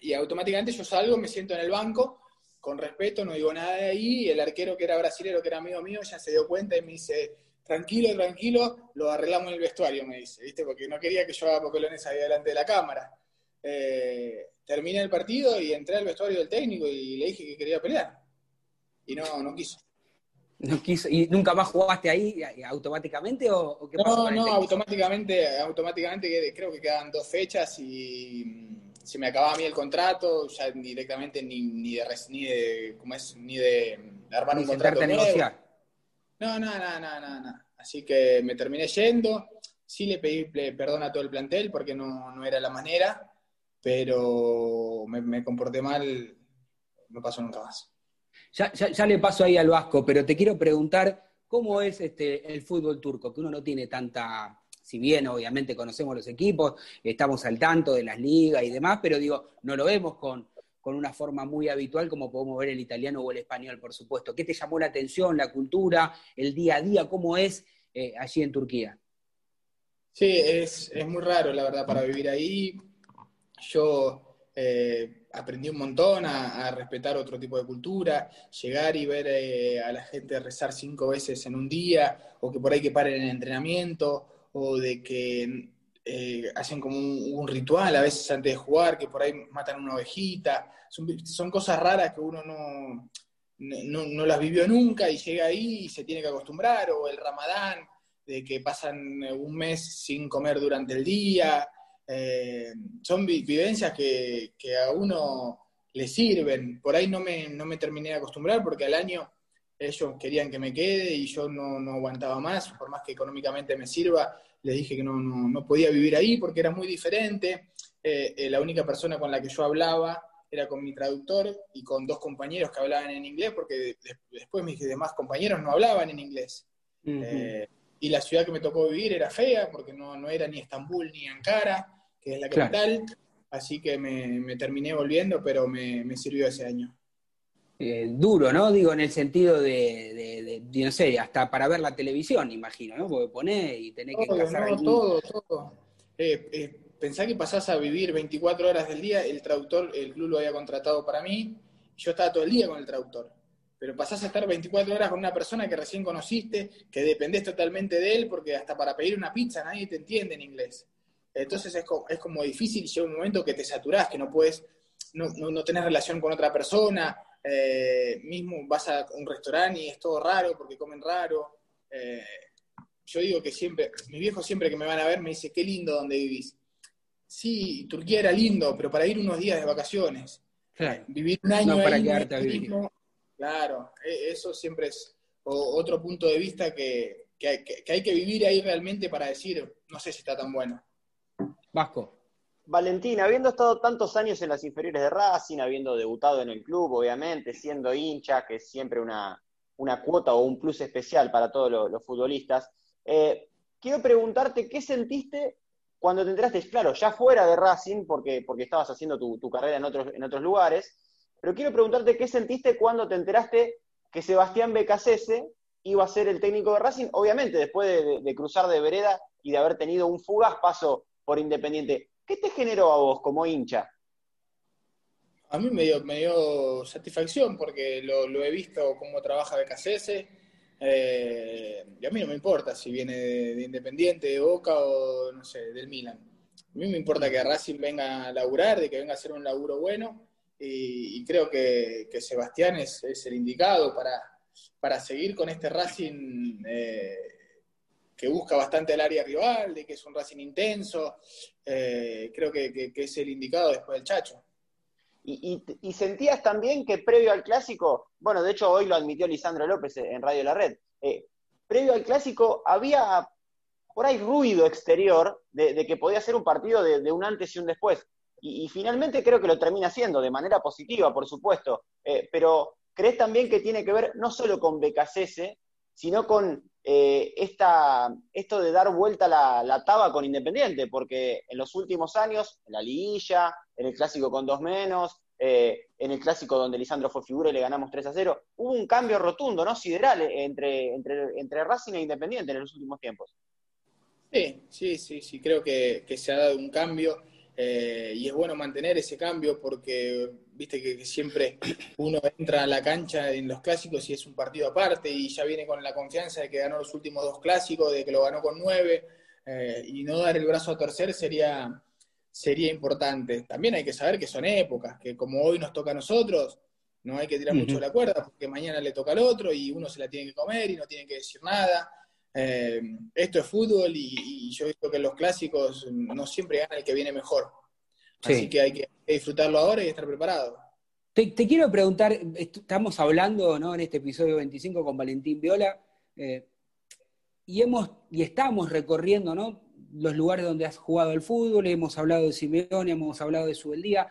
y automáticamente yo salgo, me siento en el banco, con respeto, no digo nada de ahí. Y el arquero que era brasilero, que era amigo mío, ya se dio cuenta y me dice, tranquilo, tranquilo, lo arreglamos en el vestuario, me dice, ¿viste? Porque no quería que yo haga papelones ahí delante de la cámara. Eh, terminé el partido y entré al vestuario del técnico y le dije que quería pelear. Y no, no quiso. No quiso, ¿Y nunca más jugaste ahí eh, automáticamente o, o qué pasó No, no, automáticamente, automáticamente creo que quedan dos fechas y mm, se me acababa a mí el contrato, ya directamente ni, ni de res- ni de ¿cómo es? ni de mm, armar Ni un contrato a nuevo. negociar. No, no, no, no, no, no. Así que me terminé yendo. Sí le pedí perdón a todo el plantel porque no, no era la manera, pero me, comporté mal, no pasó nunca más. Ya, ya, le paso ahí al Vasco, pero te quiero preguntar cómo es este, el fútbol turco, que uno no tiene tanta, si bien obviamente conocemos los equipos, estamos al tanto de las ligas y demás, pero digo, no lo vemos con, con una forma muy habitual como podemos ver el italiano o el español, por supuesto. ¿Qué te llamó la atención, la cultura, el día a día, cómo es eh, allí en Turquía? Sí, es, muy raro, la verdad, para vivir ahí. Yo eh, aprendí un montón a, respetar otro tipo de cultura, llegar y ver eh, a la gente rezar cinco veces en un día, o que por ahí que paren en el entrenamiento, o de que eh, hacen como un, ritual a veces antes de jugar, que por ahí matan una ovejita. Son, cosas raras que uno no, no, las vivió nunca y llega ahí y se tiene que acostumbrar, o el ramadán, de que pasan un mes sin comer durante el día. Eh, son vivencias que, a uno le sirven. Por ahí no me, no me terminé de acostumbrar porque al año ellos querían que me quede y yo no, no aguantaba más, por más que económicamente me sirva, les dije que no, no, podía vivir ahí porque era muy diferente. Eh, eh, la única persona con la que yo hablaba era con mi traductor y con dos compañeros que hablaban en inglés, porque después mis demás compañeros no hablaban en inglés. Eh, y la ciudad que me tocó vivir era fea, porque no, no era ni Estambul ni Ankara, que es la capital. Así que me, terminé volviendo, pero me, me sirvió ese año. Eh, duro, ¿no? Digo, en el sentido de, no sé, hasta para ver la televisión, imagino, ¿no? Porque ponés y tenés que casar Todo, todo. Eh, eh, pensá que pasás a vivir 24 horas del día, el traductor, el club lo había contratado para mí, yo estaba todo el día con el traductor. Pero pasás a estar 24 horas con una persona que recién conociste, que dependés totalmente de él, porque hasta para pedir una pizza nadie te entiende en inglés. Entonces es como, es como difícil, llega un momento que te saturás, que no puedes, no, no, no tenés relación con otra persona, eh, mismo vas a un restaurante y es todo raro porque comen raro. Eh, yo digo que siempre, mi viejo siempre que me van a ver me dice, qué lindo donde vivís. Sí, Turquía era lindo, pero para ir unos días de vacaciones. Vivir un año no para ahí, quedarte a vivir. Claro, e, eso siempre es otro punto de vista que, que, que hay que vivir ahí realmente para decir, no sé si está tan bueno. Vasco. Valentín, habiendo estado tantos años en las inferiores de Racing, habiendo debutado en el club, obviamente, siendo hincha, que es siempre una, cuota o un plus especial para todos los, futbolistas, eh, quiero preguntarte qué sentiste cuando te enteraste, claro, ya fuera de Racing, porque, porque estabas haciendo tu, carrera en otros, en otros lugares, pero quiero preguntarte qué sentiste cuando te enteraste que Sebastián Becasese iba a ser el técnico de Racing, obviamente después de, de cruzar de vereda y de haber tenido un fugaz paso por Independiente. ¿Qué te generó a vos como hincha? A mí me dio, satisfacción porque lo, he visto cómo trabaja BKCS. Eh, y a mí no me importa si viene de, Independiente, de Boca o, no sé, del Milan. A mí me importa que Racing venga a laburar, de que venga a hacer un laburo bueno. Y, creo que, Sebastián es, el indicado para, para seguir con este Racing eh, que busca bastante el área rival, de que es un Racing intenso. Eh, creo que, es el indicado después del Chacho. Y, sentías también que previo al clásico, bueno, de hecho hoy lo admitió Lisandro López en Radio La Red, eh, previo al clásico había por ahí ruido exterior de, que podía ser un partido de, un antes y un después. Y, finalmente creo que lo termina siendo, de manera positiva, por supuesto. Eh, pero ¿crees también que tiene que ver no solo con Becasese, sino con eh, esta, esto de dar vuelta la, la taba con Independiente, porque en los últimos años, en la liguilla, en el clásico con dos menos, eh, en el clásico donde Lisandro fue figura y le ganamos 3 a 0, hubo un cambio rotundo, ¿no? Sideral entre, entre, entre Racing e Independiente en los últimos tiempos. Sí, sí, sí, sí, creo que, que se ha dado un cambio. Eh, y es bueno mantener ese cambio porque, viste que, siempre uno entra a la cancha en los clásicos y es un partido aparte y ya viene con la confianza de que ganó los últimos dos clásicos, de que lo ganó con nueve, eh, y no dar el brazo a torcer sería, sería importante. También hay que saber que son épocas, que como hoy nos toca a nosotros, no hay que tirar mucho la cuerda porque mañana le toca al otro y uno se la tiene que comer y no tiene que decir nada. Eh, esto es fútbol y, yo he visto que en los clásicos no siempre gana el que viene mejor. Así que hay que disfrutarlo ahora y estar preparado. Te, quiero preguntar, estamos hablando ¿no? en este episodio 25 con Valentín Viola, eh, y, hemos, y estamos recorriendo ¿no? los lugares donde has jugado el fútbol, hemos hablado de Simeone, hemos hablado de su día.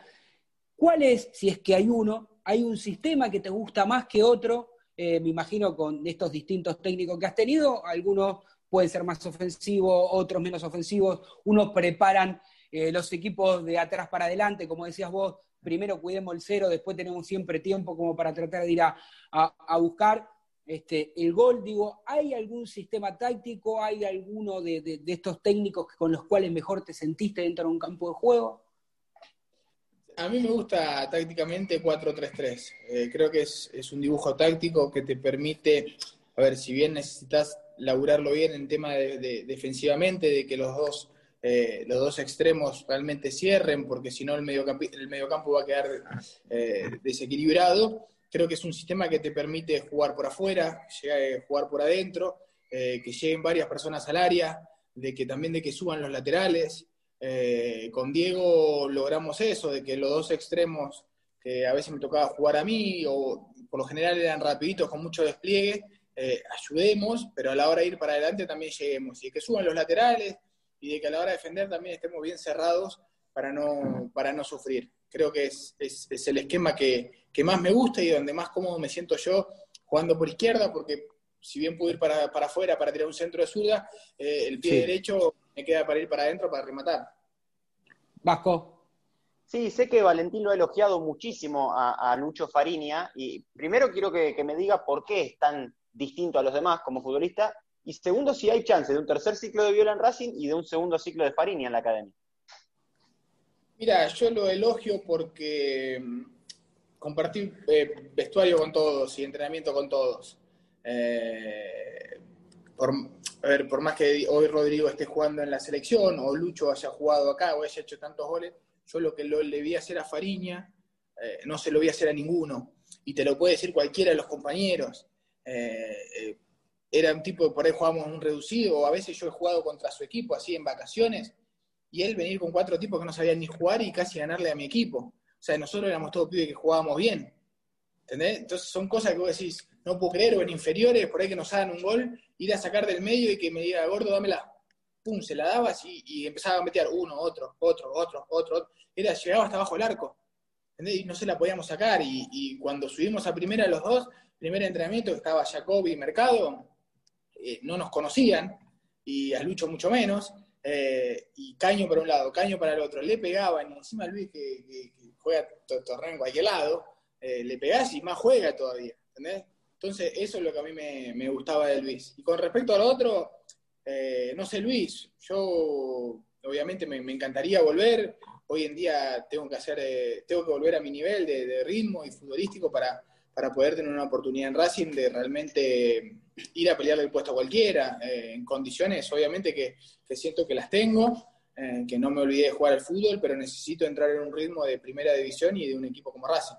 ¿Cuál es, si es que hay uno, hay un sistema que te gusta más que otro? Eh, me imagino con estos distintos técnicos que has tenido, algunos pueden ser más ofensivos, otros menos ofensivos, unos preparan eh, los equipos de atrás para adelante, como decías vos, primero cuidemos el cero, después tenemos siempre tiempo como para tratar de ir a buscar. Este, el gol, digo, ¿hay algún sistema táctico, hay alguno de, estos técnicos con los cuales mejor te sentiste dentro de un campo de juego? A mí me gusta tácticamente 4-3-3. Eh, creo que es, un dibujo táctico que te permite, a ver, si bien necesitas laburarlo bien en tema de, defensivamente, de que los dos, eh, los dos extremos realmente cierren, porque si no el, el mediocampo va a quedar eh, desequilibrado Creo que es un sistema que te permite jugar por afuera, jugar por adentro, eh, que lleguen varias personas al área, de que también de que suban los laterales. Eh, con Diego logramos eso, de que los dos extremos, que a veces me tocaba jugar a mí, o por lo general eran rapiditos con mucho despliegue, eh, ayudemos, pero a la hora de ir para adelante también lleguemos. Y de que suban los laterales y de que a la hora de defender también estemos bien cerrados para no, para no sufrir. Creo que es, es el esquema que, que más me gusta y donde más cómodo me siento yo jugando por izquierda, porque si bien puedo ir para, para afuera para tirar un centro de zurda, eh, el pie derecho me queda para ir para adentro para rematar. Vasco. Sí, sé que Valentín lo ha elogiado muchísimo a, Lucho Farinia y primero quiero que, que, me diga por qué es tan distinto a los demás como futbolista y segundo si hay chance de un tercer ciclo de Viola en Racing y de un segundo ciclo de Farinia en la academia. Mira, yo lo elogio porque compartir eh, vestuario con todos y entrenamiento con todos. Eh, por, a ver, por más que hoy Rodrigo esté jugando en la selección o Lucho haya jugado acá o haya hecho tantos goles, yo lo que le vi hacer a Fariña eh, no se lo a hacer a ninguno. Y te lo puede decir cualquiera de los compañeros. era un tipo, por ahí jugábamos un reducido, o a veces yo he jugado contra su equipo así en vacaciones, y él venir con cuatro tipos que no sabían ni jugar y casi ganarle a mi equipo. O sea, nosotros éramos todos pibes que jugábamos bien. ¿Entendés? Entonces son cosas que vos decís, no puedo creer, o en inferiores, por ahí que nos hagan un gol, ir a sacar del medio y que me diga, gordo, dámela. Pum, se la dabas y, empezaba a meter uno, otro, otro, otro, otro. Era, llegaba hasta abajo el arco. ¿Entendés? Y no se la podíamos sacar. Y, cuando subimos a primera los dos, primer entrenamiento, que estaba Jacobi y Mercado, eh, no nos conocían, y a Lucho mucho menos. Eh, y Caño para un lado, Caño para el otro, le pegaban, encima Luis que, juega torneo en cualquier lado, eh, le pegás y más juega todavía, ¿entendés? Entonces, eso es lo que a mí me, gustaba de Luis. Y con respecto al otro, eh, no sé, Luis, yo obviamente me, encantaría volver. Hoy en día tengo que hacer, eh, tengo que volver a mi nivel de, ritmo y futbolístico para, para, poder tener una oportunidad en Racing de realmente ir a pelear el puesto a cualquiera, en condiciones obviamente que, que siento que las tengo eh, que no me olvidé de jugar al fútbol, pero necesito entrar en un ritmo de primera división y de un equipo como Racing.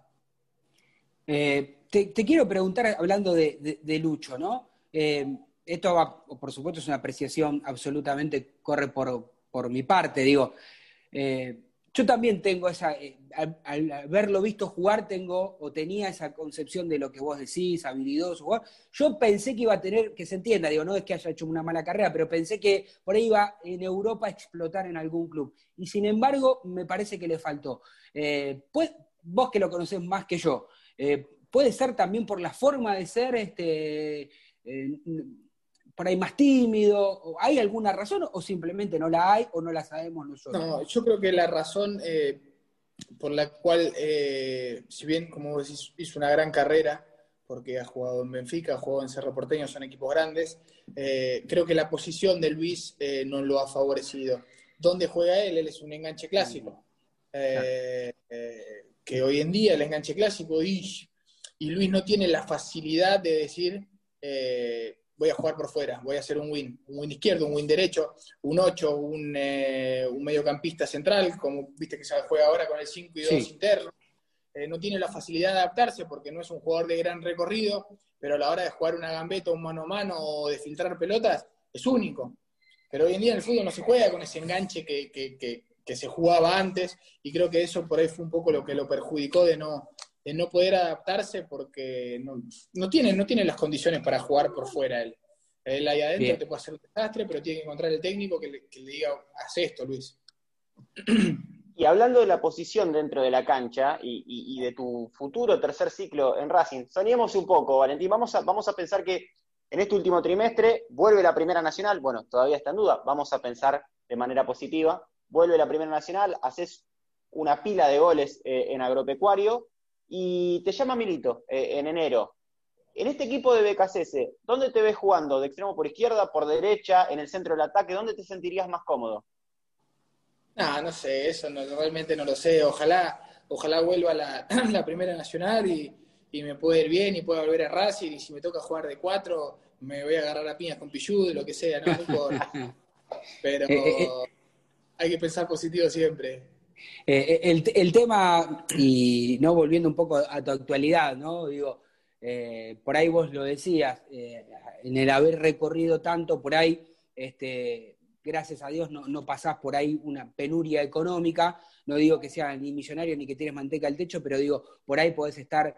Eh, te, quiero preguntar, hablando de, Lucho, ¿no? Eh, esto, va, por supuesto, es una apreciación absolutamente, corre por, por mi parte, digo. Yo también tengo esa, eh, al, haberlo visto jugar, tengo o tenía esa concepción de lo que vos decís, habilidoso jugar. Yo pensé que iba a tener, que se entienda, digo, no es que haya hecho una mala carrera, pero pensé que por ahí iba en Europa a explotar en algún club. Y sin embargo, me parece que le faltó. Eh, pues, vos que lo conocés más que yo, eh, puede ser también por la forma de ser, este por ahí más tímido? ¿Hay alguna razón o simplemente no la hay o no la sabemos nosotros? No, yo creo que la razón eh, por la cual, eh, si bien, como decís, hizo una gran carrera, porque ha jugado en Benfica, ha jugado en Cerro Porteño, son equipos grandes, eh, creo que la posición de Luis no lo ha favorecido. ¿Dónde juega él? Él es un enganche clásico. que hoy en día el enganche clásico y, y Luis no tiene la facilidad de decir voy a jugar por fuera, voy a hacer un win, un win izquierdo, un win derecho, un 8, un, eh, un mediocampista central, como viste que se juega ahora con el 5 y 2 interno. Eh, no tiene la facilidad de adaptarse porque no es un jugador de gran recorrido, pero a la hora de jugar una gambeta, un mano a mano o de filtrar pelotas, es único. Pero hoy en día en el fútbol no se juega con ese enganche que, que, que, que se jugaba antes, y creo que eso por ahí fue un poco lo que lo perjudicó de no, no poder adaptarse porque no, no, tiene, no tiene las condiciones para jugar por fuera él. Él ahí adentro te puede hacer un desastre, pero tiene que encontrar el técnico que le, diga, haz esto, Luis. Y hablando de la posición dentro de la cancha y, de tu futuro tercer ciclo en Racing, soñemos un poco, Valentín. Vamos a, vamos a pensar que en este último trimestre vuelve la Primera Nacional. Bueno, todavía está en duda. Vamos a pensar de manera positiva. Vuelve la Primera Nacional, haces una pila de goles eh, en agropecuario y te llama Milito eh, en enero. En este equipo de BKCS, ¿dónde te ves jugando? ¿De extremo por izquierda, por derecha, en el centro del ataque? ¿Dónde te sentirías más cómodo? No, no sé, eso realmente no lo sé. Ojalá, ojalá vuelva la, la Primera Nacional y, me pueda ir bien y pueda volver a Racing. Y si me toca jugar de cuatro, me voy a agarrar a piñas con Pilludo, lo que sea, no, Pero eh, eh, hay que pensar positivo siempre. Eh, el, el, tema, y no volviendo un poco a tu actualidad, ¿no? Digo, por ahí vos lo decías, en el haber recorrido tanto, por ahí, este, gracias a Dios no, no, pasás por ahí una penuria económica, no digo que sea ni millonario ni que tienes manteca al techo, pero digo, por ahí podés estar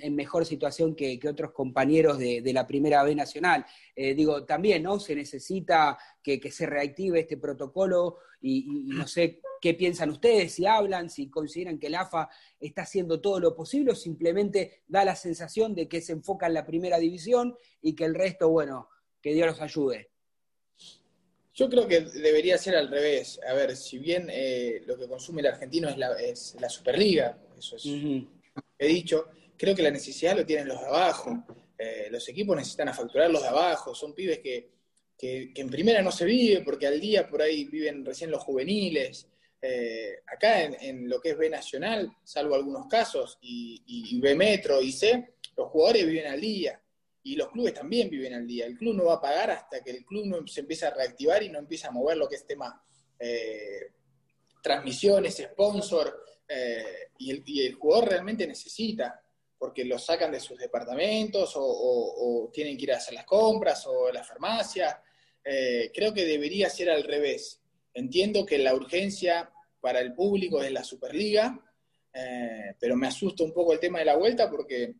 en mejor situación que, otros compañeros de, la primera B nacional. Eh, digo, también, ¿no? Se necesita que, se reactive este protocolo y, no sé qué piensan ustedes, si hablan, si consideran que el AFA está haciendo todo lo posible o simplemente da la sensación de que se enfoca en la primera división y que el resto, bueno, que Dios los ayude. Yo creo que debería ser al revés. A ver, si bien eh, lo que consume el argentino es la, es la Superliga, eso es he dicho, creo que la necesidad lo tienen los de abajo. Eh, los equipos necesitan a facturar los de abajo. Son pibes que, que, en primera no se vive porque al día por ahí viven recién los juveniles. Eh, acá en, lo que es B Nacional, salvo algunos casos, y, y B Metro y C, los jugadores viven al día y los clubes también viven al día. El club no va a pagar hasta que el club no se empiece a reactivar y no empiece a mover lo que es tema eh, transmisiones, sponsor, eh, y, el, jugador realmente necesita, porque lo sacan de sus departamentos o, tienen que ir a hacer las compras o la farmacia. Eh, creo que debería ser al revés. Entiendo que la urgencia para el público es la Superliga, pero me asusta un poco el tema de la vuelta porque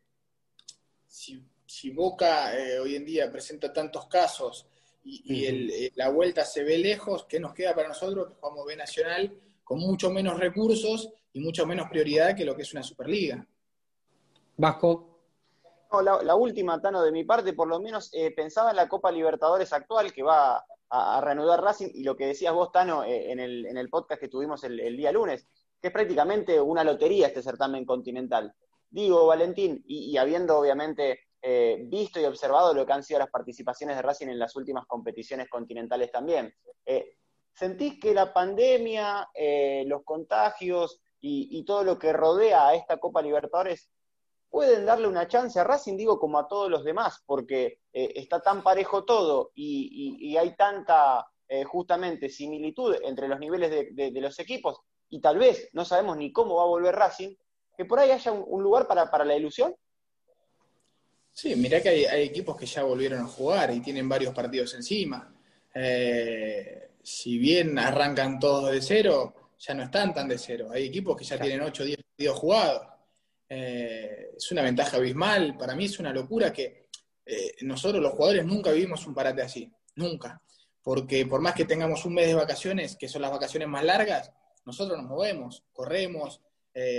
si si Boca eh, hoy en día presenta tantos casos y, eh, la vuelta se ve lejos, ¿qué nos queda para nosotros que jugamos B Nacional con mucho menos recursos y mucho menos prioridad que lo que es una Superliga? Vasco. la, última, Tano, de mi parte, por lo menos eh, pensaba en la Copa Libertadores actual que va a, reanudar Racing y lo que decías vos, Tano, en, el, podcast que tuvimos el, día lunes, que es prácticamente una lotería este certamen continental. Digo, Valentín, y habiendo obviamente eh, visto y observado lo que han sido las participaciones de Racing en las últimas competiciones continentales también. Eh, ¿Sentís que la pandemia, eh, los contagios y, todo lo que rodea a esta Copa Libertadores pueden darle una chance a Racing, digo, como a todos los demás, porque está tan parejo todo y, hay tanta, justamente, similitud entre los niveles de, los equipos y tal vez no sabemos ni cómo va a volver Racing, que por ahí haya un, lugar para la ilusión? Sí, mirá que hay, equipos que ya volvieron a jugar y tienen varios partidos encima. Eh, si bien arrancan todos de cero, ya no están tan de cero. Hay equipos que ya tienen 8 o 10 partidos jugados. Eh, es una ventaja abismal. Para mí es una locura que eh, nosotros los jugadores nunca vivimos un parate así. Nunca. Porque por más que tengamos un mes de vacaciones, que son las vacaciones más largas, nosotros nos movemos, corremos,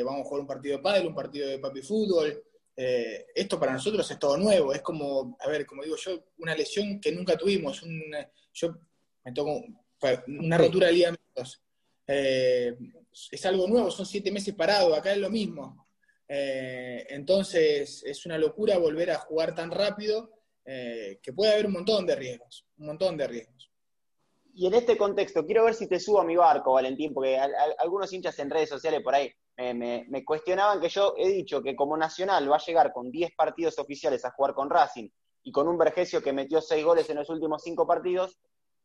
vamos a jugar un partido de pádel, un partido de papi fútbol, eh, esto para nosotros es todo nuevo, es como, a ver, como digo yo, una lesión que nunca tuvimos, yo me tomo una rotura de ligamentos, eh, es algo nuevo, son siete meses parado, acá es lo mismo. Eh, entonces es una locura volver a jugar tan rápido que puede haber un montón de riesgos, un montón de riesgos. Y en este contexto, quiero ver si te subo a mi barco, Valentín, porque algunos hinchas en redes sociales por ahí me, cuestionaban que yo he dicho que como Nacional va a llegar con 10 partidos oficiales a jugar con Racing y con un Vergesio que metió 6 goles en los últimos 5 partidos,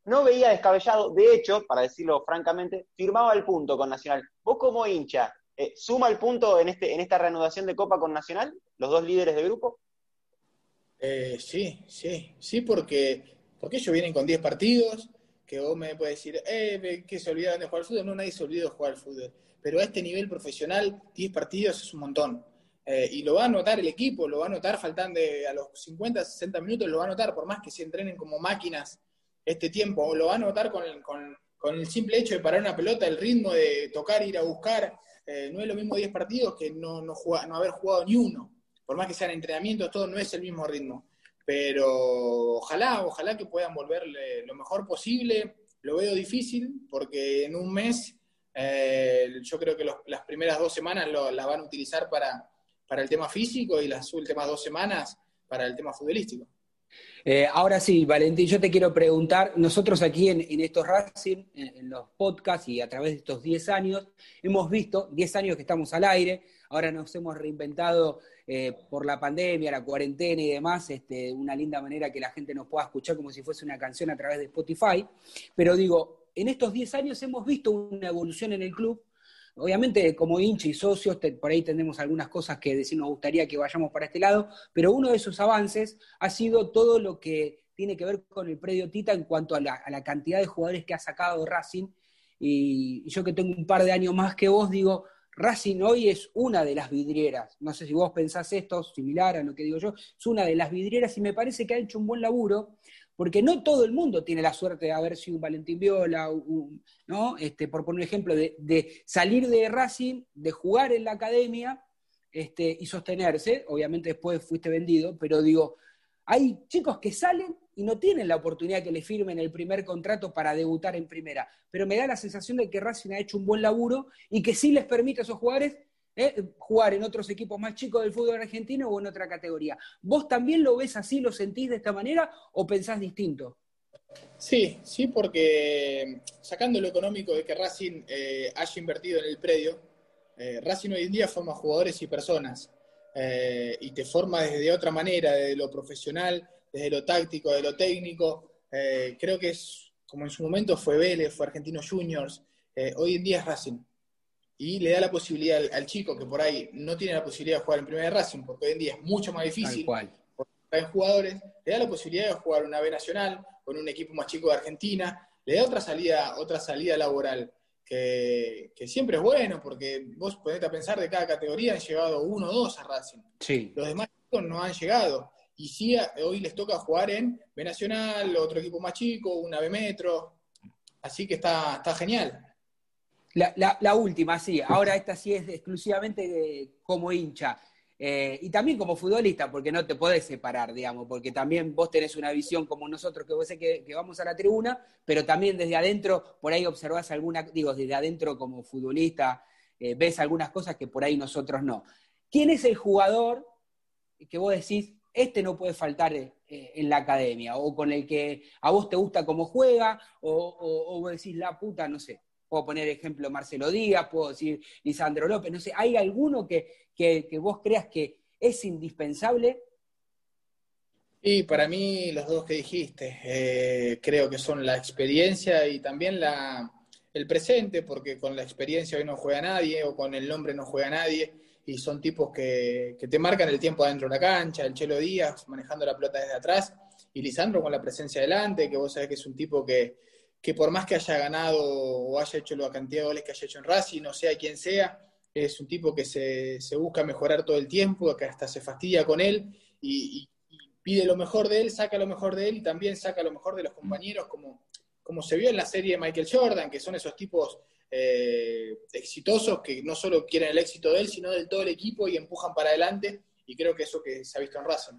no veía descabellado. De hecho, para decirlo francamente, firmaba el punto con Nacional. Vos como hincha, eh, ¿suma el punto en, este, en esta reanudación de Copa con Nacional? ¿Los dos líderes de grupo? Eh, sí, sí, sí, porque, porque ellos vienen con 10 partidos, que vos me puedes decir, eh, que se olvidaron de jugar al fútbol. No, nadie se olvidó de jugar al fútbol pero a este nivel profesional, 10 partidos es un montón. eh, y lo va a notar el equipo, lo va a notar faltando a los 50, 60 minutos, lo va a notar, por más que se entrenen como máquinas este tiempo, lo va a notar con, con, el simple hecho de parar una pelota, el ritmo de tocar, ir a buscar. Eh, no es lo mismo 10 partidos que no, no, no haber jugado ni uno. Por más que sean entrenamientos, todo no es el mismo ritmo. Pero ojalá, ojalá que puedan volverle lo mejor posible. Lo veo difícil porque en un mes eh, yo creo que las primeras dos semanas las van a utilizar para, para el tema físico y las últimas dos semanas para el tema futbolístico. Eh, ahora sí, Valentín, yo te quiero preguntar, nosotros aquí en, estos Racing, en, los podcasts y a través de estos 10 años, hemos visto, 10 años que estamos al aire, ahora nos hemos reinventado eh, por la pandemia, la cuarentena y demás, este, una linda manera que la gente nos pueda escuchar como si fuese una canción a través de Spotify, pero digo, en estos 10 años hemos visto una evolución en el club, Obviamente, como hincha y socios, por ahí tenemos algunas cosas que decir nos gustaría que vayamos para este lado, pero uno de esos avances ha sido todo lo que tiene que ver con el predio Tita en cuanto a la, cantidad de jugadores que ha sacado Racing. Y, yo que tengo un par de años más que vos, digo, Racing hoy es una de las vidrieras. No sé si vos pensás esto, similar a lo que digo yo, es una de las vidrieras y me parece que ha hecho un buen laburo porque no todo el mundo tiene la suerte de haber sido un Valentín Viola, ¿no? Este, por poner un ejemplo, de, salir de Racing, de jugar en la academia este, y sostenerse. Obviamente después fuiste vendido, pero digo, hay chicos que salen y no tienen la oportunidad que le firmen el primer contrato para debutar en primera, pero me da la sensación de que Racing ha hecho un buen laburo y que sí les permite a esos jugadores ¿eh? jugar en otros equipos más chicos del fútbol argentino o en otra categoría. ¿Vos también lo ves así, lo sentís de esta manera o pensás distinto? Sí, sí, porque sacando lo económico de que Racing eh, haya invertido en el predio, eh, Racing hoy en día forma jugadores y personas y te forma desde otra manera, desde lo profesional, desde lo táctico, de lo técnico. creo que es como en su momento fue Vélez, fue Argentinos Juniors, hoy en día es Racing y le da la posibilidad al, chico que por ahí no tiene la posibilidad de jugar en primera Racing, porque hoy en día es mucho más difícil, porque hay jugadores, le da la posibilidad de jugar una B nacional con un equipo más chico de Argentina, le da otra salida, otra salida laboral. Que, siempre es bueno, porque vos ponete a pensar de cada categoría han llegado uno o dos a Racing. Sí. Los demás chicos no han llegado. Y sí, hoy les toca jugar en B Nacional, otro equipo más chico, una B Metro. Así que está, está genial. La, última, sí. Ahora esta sí es exclusivamente como hincha. Eh, y también como futbolista, porque no te podés separar, digamos, porque también vos tenés una visión como nosotros, que vos sé que, vamos a la tribuna, pero también desde adentro, por ahí observás alguna, digo, desde adentro como futbolista, eh, ves algunas cosas que por ahí nosotros no. ¿Quién es el jugador que vos decís, este no puede faltar eh, en la academia, o con el que a vos te gusta cómo juega, o, o vos decís, la puta, no sé, puedo poner ejemplo Marcelo Díaz, puedo decir Lisandro López, no sé, ¿hay alguno que, vos creas que es indispensable? Y para mí los dos que dijiste, eh, creo que son la experiencia y también la, el presente, porque con la experiencia hoy no juega nadie o con el nombre no juega nadie y son tipos que, que te marcan el tiempo adentro de la cancha, el Chelo Díaz manejando la pelota desde atrás y Lisandro con la presencia delante, que vos sabés que es un tipo que, que por más que haya ganado o haya hecho la cantidad de goles que haya hecho en Racing, no sea quien sea, es un tipo que se, busca mejorar todo el tiempo, que hasta se fastidia con él y, pide lo mejor de él, saca lo mejor de él y también saca lo mejor de los compañeros, como, como se vio en la serie de Michael Jordan, que son esos tipos eh, exitosos que no solo quieren el éxito de él, sino del todo el equipo y empujan para adelante. Y creo que eso que se ha visto en Racing.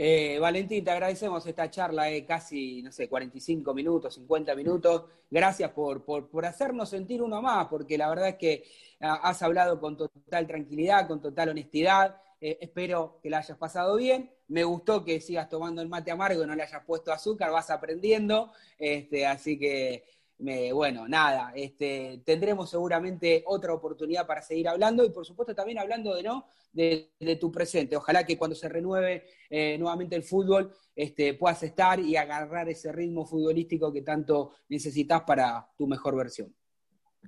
Eh, Valentín, te agradecemos esta charla de casi, no sé, 45 minutos, 50 minutos. Gracias por, por, hacernos sentir uno más, porque la verdad es que ah, has hablado con total tranquilidad, con total honestidad. Eh, espero que la hayas pasado bien. Me gustó que sigas tomando el mate amargo y no le hayas puesto azúcar, vas aprendiendo. Este, así que bueno, nada, este, tendremos seguramente otra oportunidad para seguir hablando y por supuesto también hablando de no de, tu presente. Ojalá que cuando se renueve eh, nuevamente el fútbol este, puedas estar y agarrar ese ritmo futbolístico que tanto necesitas para tu mejor versión.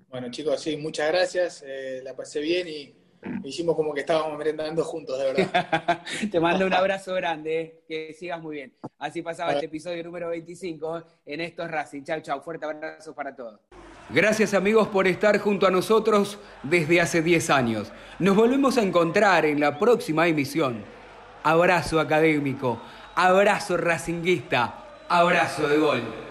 Bueno chicos, sí, muchas gracias, eh, la pasé bien y Hicimos como que estábamos merendando juntos, de verdad. Te mando un abrazo grande, eh, que sigas muy bien. Así pasaba este episodio número 25 en estos Racing. Chau, chau. Fuerte abrazo para todos. Gracias amigos por estar junto a nosotros desde hace 10 años. Nos volvemos a encontrar en la próxima emisión. Abrazo académico, abrazo racinguista, abrazo de gol.